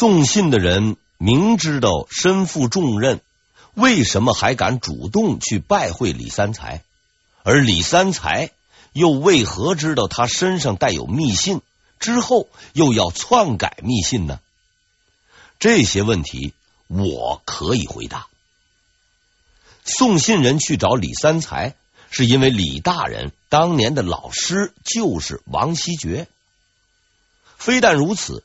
送信的人明知道身负重任，为什么还敢主动去拜会李三才？而李三才又为何知道他身上带有密信，之后又要篡改密信呢？这些问题我可以回答。送信人去找李三才，是因为李大人当年的老师就是王希爵。非但如此，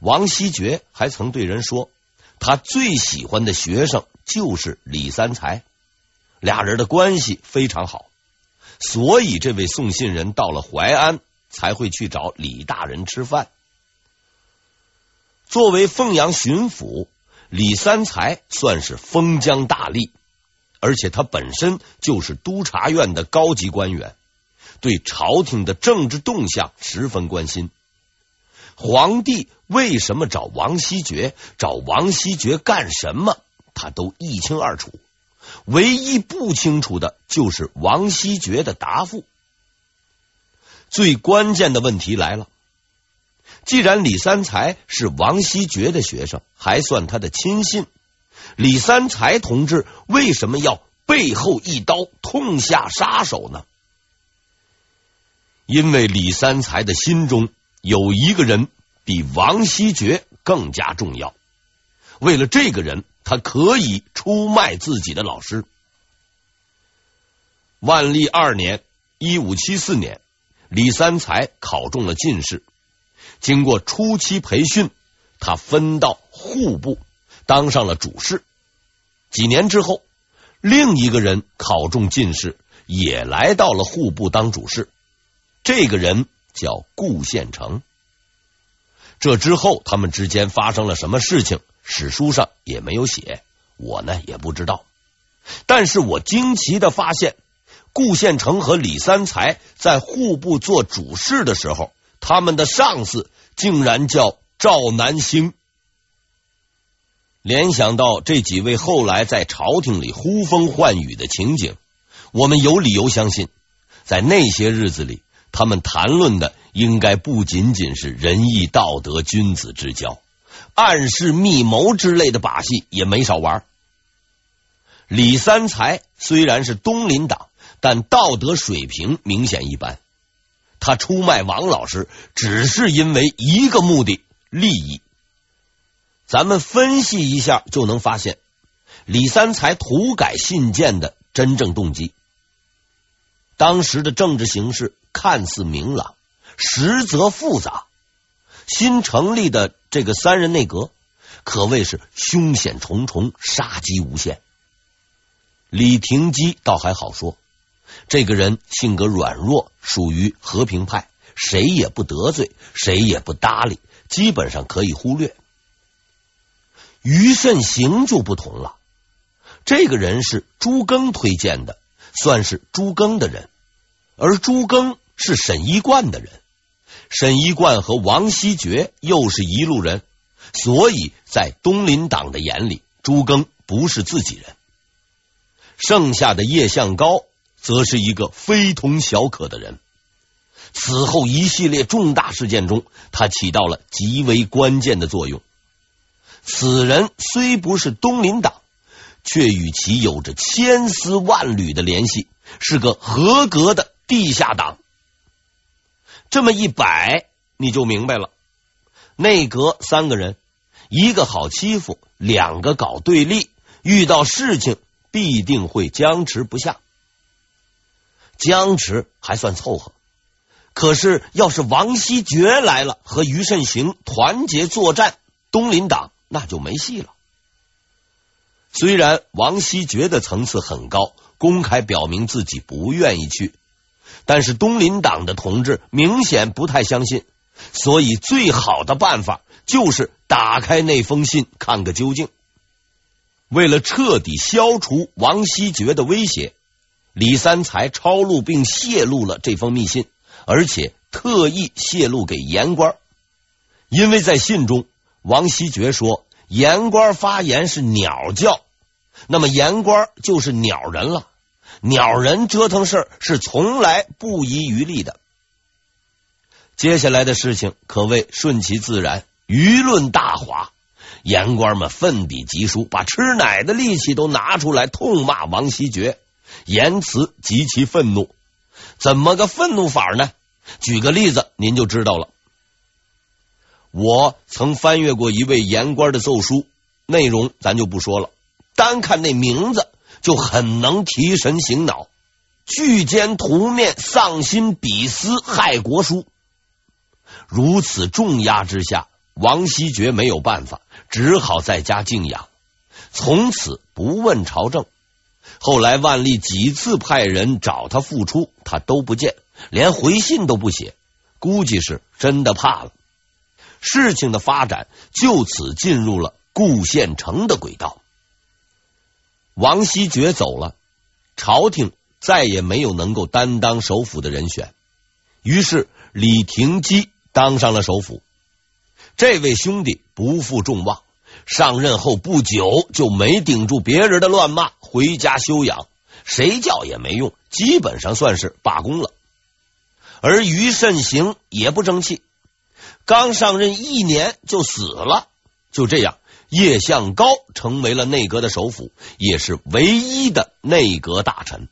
王希爵还曾对人说，他最喜欢的学生就是李三才，俩人的关系非常好。所以，这位送信人到了淮安，才会去找李大人吃饭。作为凤阳巡抚，李三才算是封疆大吏。而且他本身就是督察院的高级官员，对朝廷的政治动向十分关心。皇帝为什么找王希爵？找王希爵干什么？他都一清二楚。唯一不清楚的就是王希爵的答复。最关键的问题来了：既然李三才是王希爵的学生，还算他的亲信。李三才同志为什么要背后一刀痛下杀手呢？因为李三才的心中有一个人比王希爵更加重要。为了这个人，他可以出卖自己的老师。万历二年（一五七四年），李三才考中了进士。经过初期培训，他分到户部。当上了主事，几年之后，另一个人考中进士，也来到了户部当主事。这个人叫顾献成。这之后，他们之间发生了什么事情？史书上也没有写，我呢也不知道。但是我惊奇的发现，顾献成和李三才在户部做主事的时候，他们的上司竟然叫赵南星。联想到这几位后来在朝廷里呼风唤雨的情景，我们有理由相信，在那些日子里，他们谈论的应该不仅仅是仁义道德、君子之交，暗示密谋之类的把戏也没少玩。李三才虽然是东林党，但道德水平明显一般。他出卖王老师，只是因为一个目的：利益。咱们分析一下就能发现，李三才涂改信件的真正动机。当时的政治形势看似明朗，实则复杂。新成立的这个三人内阁可谓是凶险重重，杀机无限。李廷基倒还好说，这个人性格软弱，属于和平派，谁也不得罪，谁也不搭理，基本上可以忽略。于慎行就不同了，这个人是朱庚推荐的，算是朱庚的人，而朱庚是沈一贯的人，沈一贯和王希爵又是一路人，所以在东林党的眼里，朱庚不是自己人。剩下的叶向高则是一个非同小可的人，此后一系列重大事件中，他起到了极为关键的作用。此人虽不是东林党，却与其有着千丝万缕的联系，是个合格的地下党。这么一摆，你就明白了。内阁三个人，一个好欺负，两个搞对立，遇到事情必定会僵持不下。僵持还算凑合，可是要是王希爵来了，和于慎行团结作战，东林党。那就没戏了。虽然王希爵的层次很高，公开表明自己不愿意去，但是东林党的同志明显不太相信，所以最好的办法就是打开那封信看个究竟。为了彻底消除王希爵的威胁，李三才抄录并泄露了这封密信，而且特意泄露给言官，因为在信中。王希爵说：“言官发言是鸟叫，那么言官就是鸟人了。鸟人折腾事是从来不遗余力的。接下来的事情可谓顺其自然，舆论大哗，言官们奋笔疾书，把吃奶的力气都拿出来痛骂王希爵，言辞极其愤怒。怎么个愤怒法呢？举个例子，您就知道了。我曾翻阅过一位言官的奏书，内容咱就不说了，单看那名字就很能提神醒脑。巨奸屠灭，丧心鄙私，害国书。如此重压之下，王希爵没有办法，只好在家静养，从此不问朝政。后来万历几次派人找他复出，他都不见，连回信都不写，估计是真的怕了。事情的发展就此进入了顾献成的轨道。王希爵走了，朝廷再也没有能够担当首辅的人选，于是李廷基当上了首辅。这位兄弟不负众望，上任后不久就没顶住别人的乱骂，回家休养，谁叫也没用，基本上算是罢工了。而于慎行也不争气。刚上任一年就死了，就这样，叶向高成为了内阁的首辅，也是唯一的内阁大臣。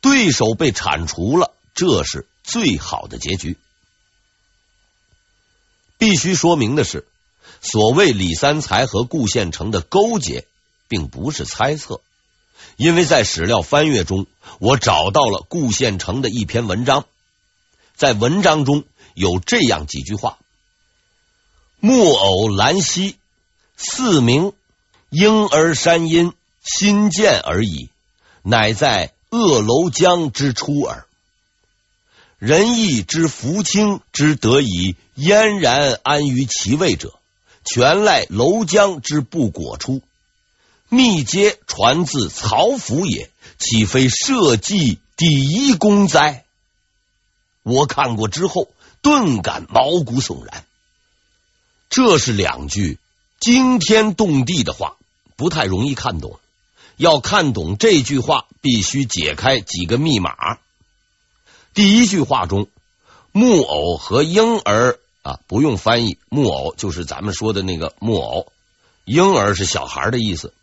对手被铲除了，这是最好的结局。必须说明的是，所谓李三才和顾献成的勾结，并不是猜测，因为在史料翻阅中，我找到了顾献成的一篇文章，在文章中。有这样几句话：木偶兰溪，四名婴儿山阴，新建而已，乃在鄂楼江之出耳。仁义之福清之得以嫣然安于其位者，全赖楼江之不果出。密皆传自曹府也，岂非社稷第一功哉？我看过之后。顿感毛骨悚然，这是两句惊天动地的话，不太容易看懂。要看懂这句话，必须解开几个密码。第一句话中，木偶和婴儿啊，不用翻译，木偶就是咱们说的那个木偶，婴儿是小孩的意思。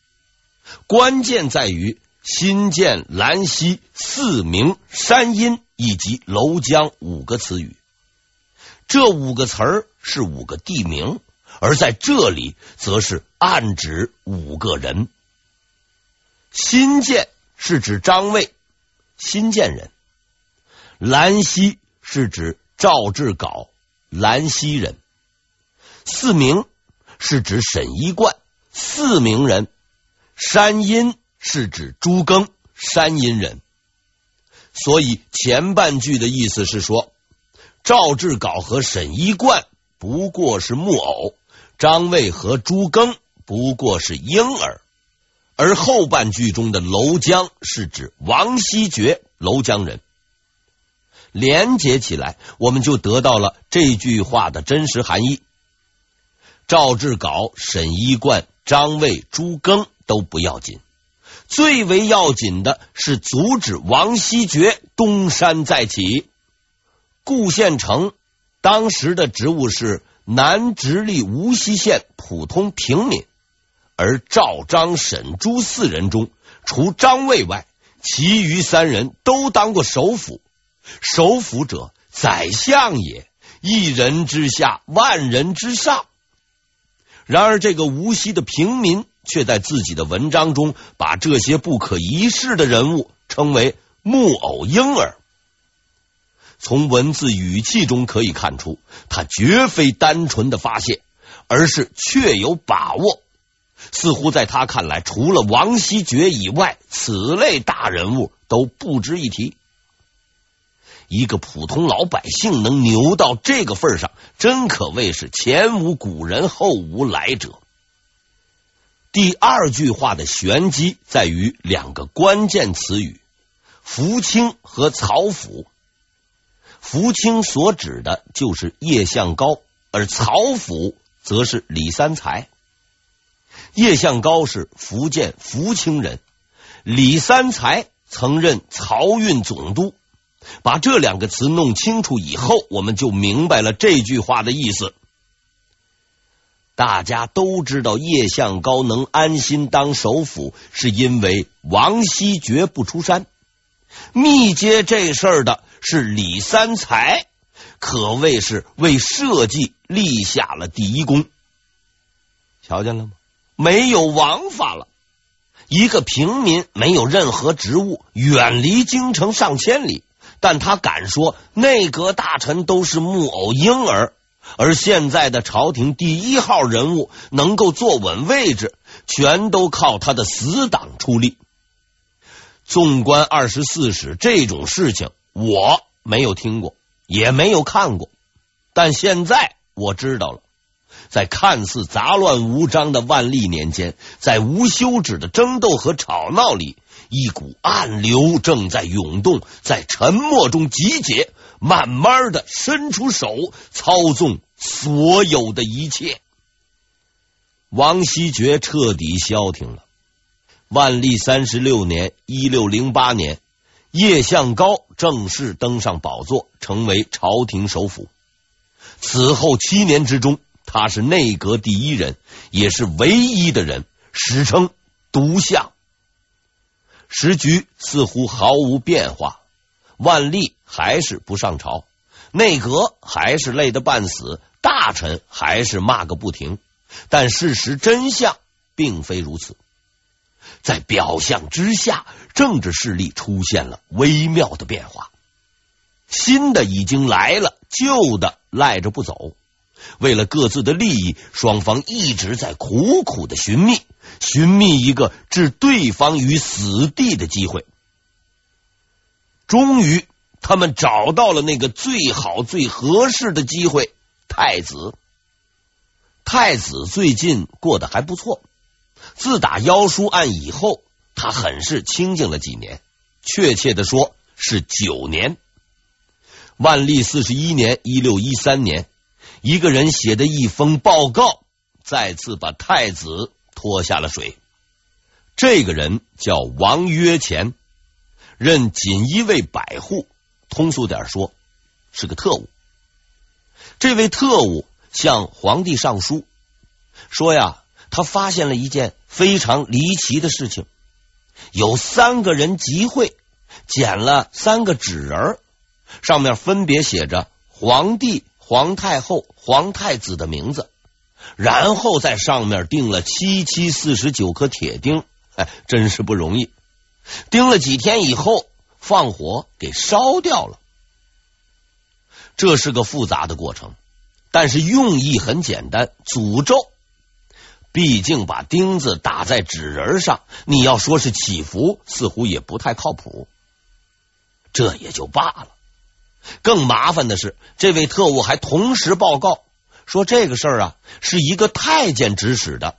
关键在于新建兰溪四名山阴以及楼江五个词语。这五个词儿是五个地名，而在这里则是暗指五个人。新建是指张卫，新建人；兰溪是指赵志杲，兰溪人；四名是指沈一贯，四明人；山阴是指朱庚，山阴人。所以前半句的意思是说。赵志杲和沈一贯不过是木偶，张卫和朱庚不过是婴儿，而后半句中的娄江是指王希爵，娄江人。连接起来，我们就得到了这句话的真实含义。赵志杲、沈一贯、张卫、朱庚都不要紧，最为要紧的是阻止王希爵东山再起。顾献成当时的职务是南直隶无锡县普通平民，而赵、张、沈、朱四人中，除张卫外，其余三人都当过首辅。首辅者，宰相也，一人之下，万人之上。然而，这个无锡的平民却在自己的文章中，把这些不可一世的人物称为木偶婴儿。从文字语气中可以看出，他绝非单纯的发泄，而是确有把握。似乎在他看来，除了王希爵以外，此类大人物都不值一提。一个普通老百姓能牛到这个份上，真可谓是前无古人，后无来者。第二句话的玄机在于两个关键词语：福清和曹府。福清所指的就是叶向高，而曹府则是李三才。叶向高是福建福清人，李三才曾任漕运总督。把这两个词弄清楚以后，我们就明白了这句话的意思。大家都知道叶向高能安心当首辅，是因为王希爵不出山。密接这事儿的是李三才，可谓是为社稷立下了第一功。瞧见了吗？没有王法了。一个平民没有任何职务，远离京城上千里，但他敢说内阁大臣都是木偶婴儿。而现在的朝廷第一号人物能够坐稳位置，全都靠他的死党出力。纵观二十四史这种事情，我没有听过，也没有看过，但现在我知道了。在看似杂乱无章的万历年间，在无休止的争斗和吵闹里，一股暗流正在涌动，在沉默中集结，慢慢的伸出手，操纵所有的一切。王希爵彻底消停了。万历三十六年（一六零八年），叶向高正式登上宝座，成为朝廷首辅。此后七年之中，他是内阁第一人，也是唯一的人，史称独相。时局似乎毫无变化，万历还是不上朝，内阁还是累得半死，大臣还是骂个不停。但事实真相并非如此，在表象之下，政治势力出现了微妙的变化，新的已经来了，旧的赖着不走。为了各自的利益，双方一直在苦苦的寻觅，寻觅一个置对方于死地的机会。终于，他们找到了那个最好、最合适的机会——太子。太子最近过得还不错，自打妖书案以后，他很是清静了几年，确切的说是九年。万历四十一年（一六一三年）。一个人写的一封报告，再次把太子拖下了水。这个人叫王约前，任锦衣卫百户，通俗点说，是个特务。这位特务向皇帝上书说呀，他发现了一件非常离奇的事情：有三个人集会，捡了三个纸人，上面分别写着皇帝。皇太后、皇太子的名字，然后在上面钉了七七四十九颗铁钉，哎，真是不容易。钉了几天以后，放火给烧掉了。这是个复杂的过程，但是用意很简单，诅咒。毕竟把钉子打在纸人上，你要说是祈福，似乎也不太靠谱。这也就罢了。更麻烦的是，这位特务还同时报告说，这个事儿啊是一个太监指使的，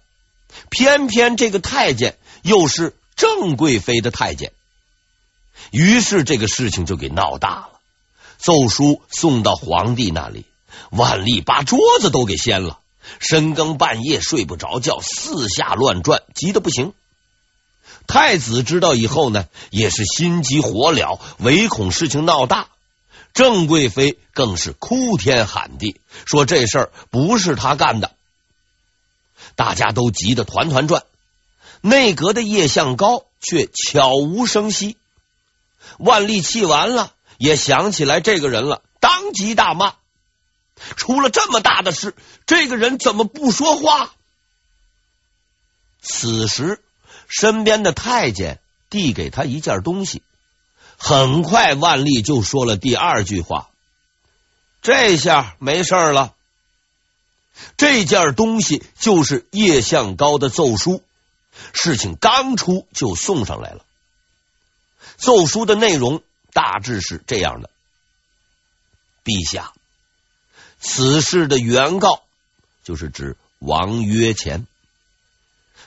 偏偏这个太监又是郑贵妃的太监，于是这个事情就给闹大了。奏书送到皇帝那里，万历把桌子都给掀了，深更半夜睡不着觉，四下乱转，急得不行。太子知道以后呢，也是心急火燎，唯恐事情闹大。郑贵妃更是哭天喊地，说这事儿不是他干的，大家都急得团团转。内阁的叶向高却悄无声息。万历气完了，也想起来这个人了，当即大骂：“出了这么大的事，这个人怎么不说话？”此时，身边的太监递给他一件东西。很快，万历就说了第二句话：“这下没事了。”这件东西就是叶向高的奏书。事情刚出就送上来了。奏书的内容大致是这样的：陛下，此事的原告就是指王约前。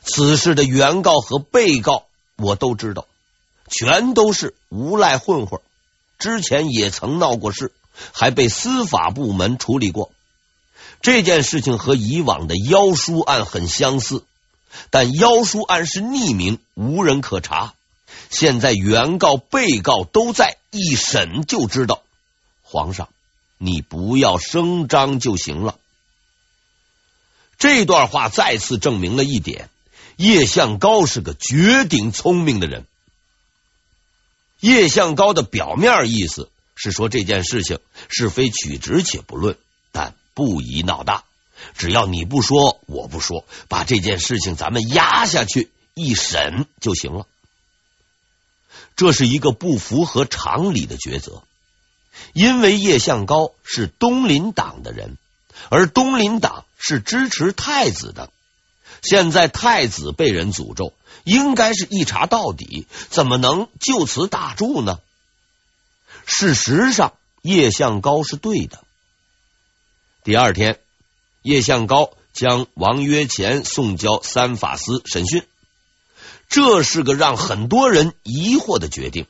此事的原告和被告我都知道。全都是无赖混混，之前也曾闹过事，还被司法部门处理过。这件事情和以往的妖书案很相似，但妖书案是匿名，无人可查。现在原告、被告都在，一审就知道。皇上，你不要声张就行了。这段话再次证明了一点：叶向高是个绝顶聪明的人。叶向高的表面意思是说这件事情是非曲直且不论，但不宜闹大。只要你不说，我不说，把这件事情咱们压下去一审就行了。这是一个不符合常理的抉择，因为叶向高是东林党的人，而东林党是支持太子的。现在太子被人诅咒。应该是一查到底，怎么能就此打住呢？事实上，叶向高是对的。第二天，叶向高将王约前送交三法司审讯，这是个让很多人疑惑的决定。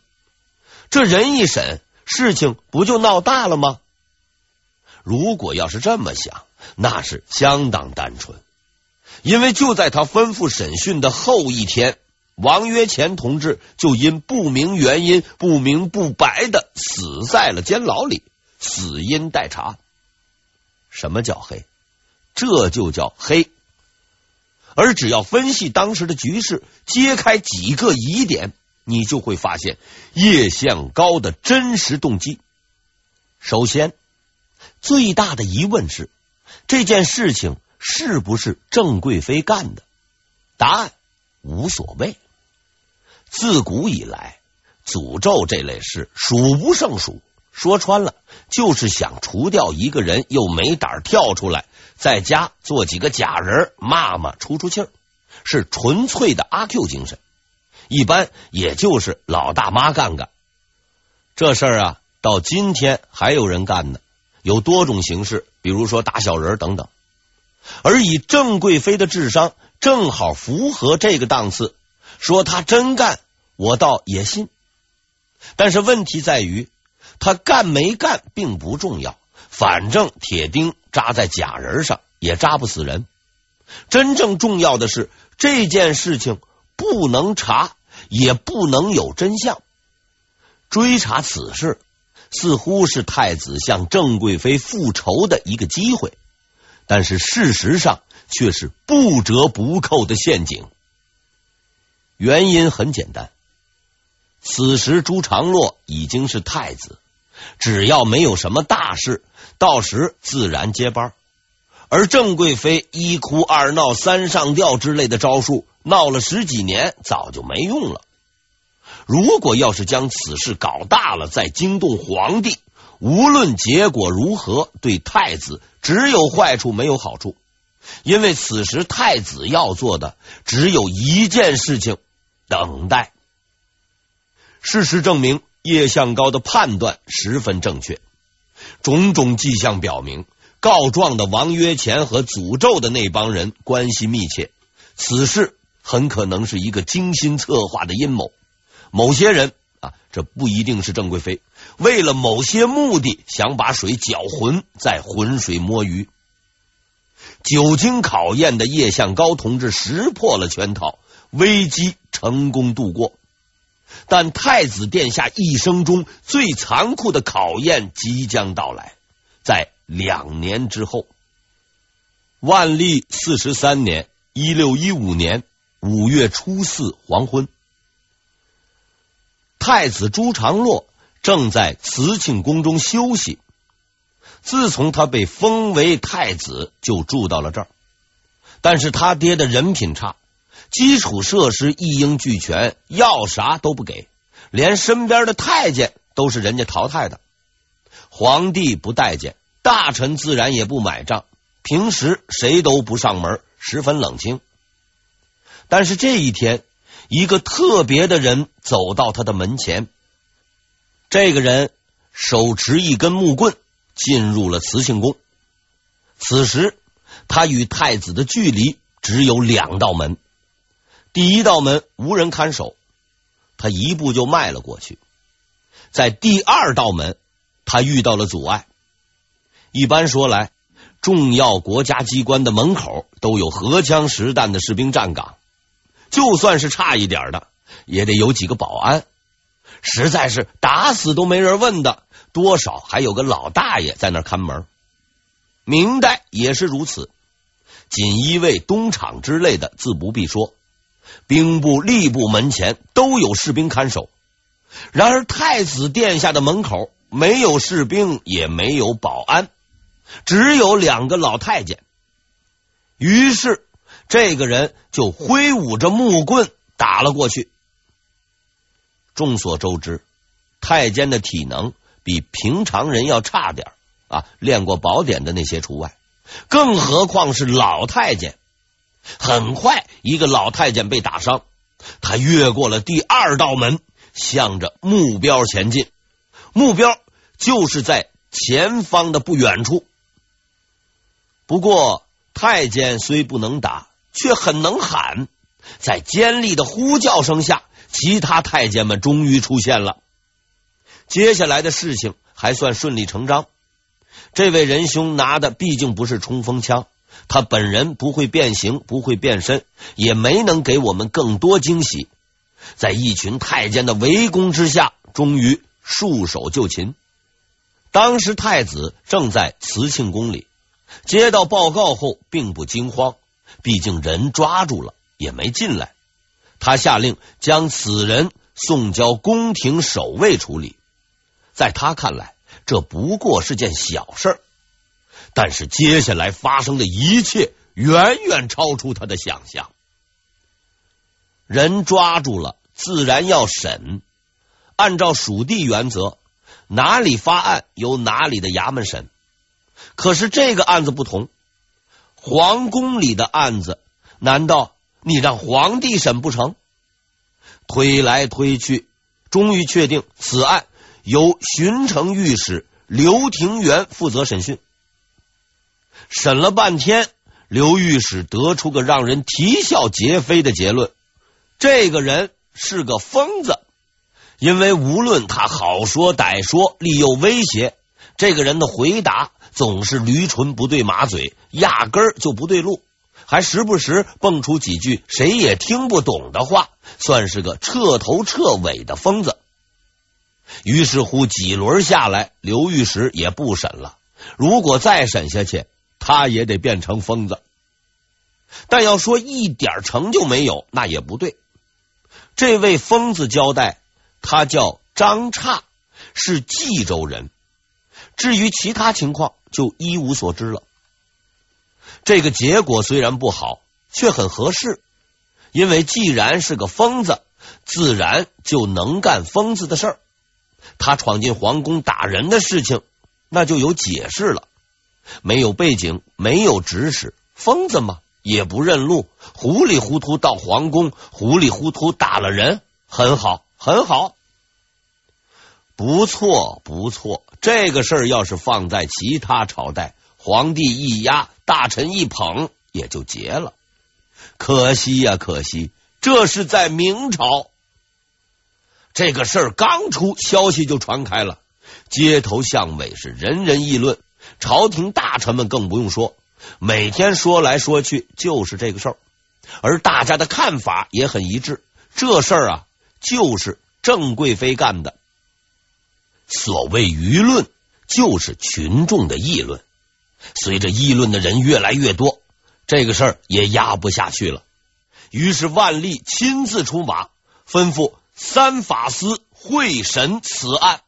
这人一审，事情不就闹大了吗？如果要是这么想，那是相当单纯。因为就在他吩咐审讯的后一天，王约前同志就因不明原因、不明不白的死在了监牢里，死因待查。什么叫黑？这就叫黑。而只要分析当时的局势，揭开几个疑点，你就会发现叶向高的真实动机。首先，最大的疑问是这件事情。是不是郑贵妃干的？答案无所谓。自古以来，诅咒这类事数不胜数。说穿了，就是想除掉一个人，又没胆跳出来，在家做几个假人，骂骂出出气儿，是纯粹的阿 Q 精神。一般也就是老大妈干干这事儿啊，到今天还有人干呢。有多种形式，比如说打小人等等。而以郑贵妃的智商，正好符合这个档次。说她真干，我倒也信。但是问题在于，她干没干并不重要，反正铁钉扎在假人上也扎不死人。真正重要的是，这件事情不能查，也不能有真相。追查此事，似乎是太子向郑贵妃复仇的一个机会。但是事实上却是不折不扣的陷阱。原因很简单，此时朱常洛已经是太子，只要没有什么大事，到时自然接班。而郑贵妃一哭二闹三上吊之类的招数，闹了十几年，早就没用了。如果要是将此事搞大了，再惊动皇帝，无论结果如何，对太子。只有坏处没有好处，因为此时太子要做的只有一件事情：等待。事实证明，叶向高的判断十分正确。种种迹象表明，告状的王约前和诅咒的那帮人关系密切，此事很可能是一个精心策划的阴谋。某些人啊，这不一定是郑贵妃。为了某些目的，想把水搅浑，再浑水摸鱼。久经考验的叶向高同志识破了圈套，危机成功度过。但太子殿下一生中最残酷的考验即将到来，在两年之后，万历四十三年（一六一五年）五月初四黄昏，太子朱常洛。正在慈庆宫中休息。自从他被封为太子，就住到了这儿。但是他爹的人品差，基础设施一应俱全，要啥都不给，连身边的太监都是人家淘汰的。皇帝不待见，大臣自然也不买账。平时谁都不上门，十分冷清。但是这一天，一个特别的人走到他的门前。这个人手持一根木棍进入了慈庆宫。此时他与太子的距离只有两道门，第一道门无人看守，他一步就迈了过去。在第二道门，他遇到了阻碍。一般说来，重要国家机关的门口都有荷枪实弹的士兵站岗，就算是差一点的，也得有几个保安。实在是打死都没人问的，多少还有个老大爷在那看门。明代也是如此，锦衣卫、东厂之类的自不必说，兵部、吏部门前都有士兵看守。然而太子殿下的门口没有士兵，也没有保安，只有两个老太监。于是这个人就挥舞着木棍打了过去。众所周知，太监的体能比平常人要差点啊，练过宝典的那些除外。更何况是老太监。很快，一个老太监被打伤，他越过了第二道门，向着目标前进。目标就是在前方的不远处。不过，太监虽不能打，却很能喊。在尖利的呼叫声下，其他太监们终于出现了。接下来的事情还算顺理成章。这位仁兄拿的毕竟不是冲锋枪，他本人不会变形，不会变身，也没能给我们更多惊喜。在一群太监的围攻之下，终于束手就擒。当时太子正在慈庆宫里，接到报告后并不惊慌，毕竟人抓住了，也没进来。他下令将此人送交宫廷守卫处理。在他看来，这不过是件小事，但是接下来发生的一切远远超出他的想象。人抓住了，自然要审。按照属地原则，哪里发案由哪里的衙门审。可是这个案子不同，皇宫里的案子，难道你让皇帝审不成？推来推去，终于确定此案。由巡城御史刘廷元负责审讯，审了半天，刘御史得出个让人啼笑皆非的结论：这个人是个疯子，因为无论他好说歹说，利诱威胁，这个人的回答总是驴唇不对马嘴，压根儿就不对路，还时不时蹦出几句谁也听不懂的话，算是个彻头彻尾的疯子。于是乎，几轮下来，刘玉石也不审了。如果再审下去，他也得变成疯子。但要说一点成就没有，那也不对。这位疯子交代，他叫张诧，是冀州人。至于其他情况，就一无所知了。这个结果虽然不好，却很合适，因为既然是个疯子，自然就能干疯子的事儿。他闯进皇宫打人的事情，那就有解释了。没有背景，没有指使，疯子嘛，也不认路，糊里糊涂到皇宫，糊里糊涂打了人，很好，很好，不错，不错。这个事儿要是放在其他朝代，皇帝一压，大臣一捧，也就结了。可惜呀，可惜，这是在明朝。这个事儿刚出，消息就传开了，街头巷尾是人人议论，朝廷大臣们更不用说，每天说来说去就是这个事儿，而大家的看法也很一致，这事儿啊就是郑贵妃干的。所谓舆论，就是群众的议论，随着议论的人越来越多，这个事儿也压不下去了，于是万历亲自出马，吩咐。三法司会审此案。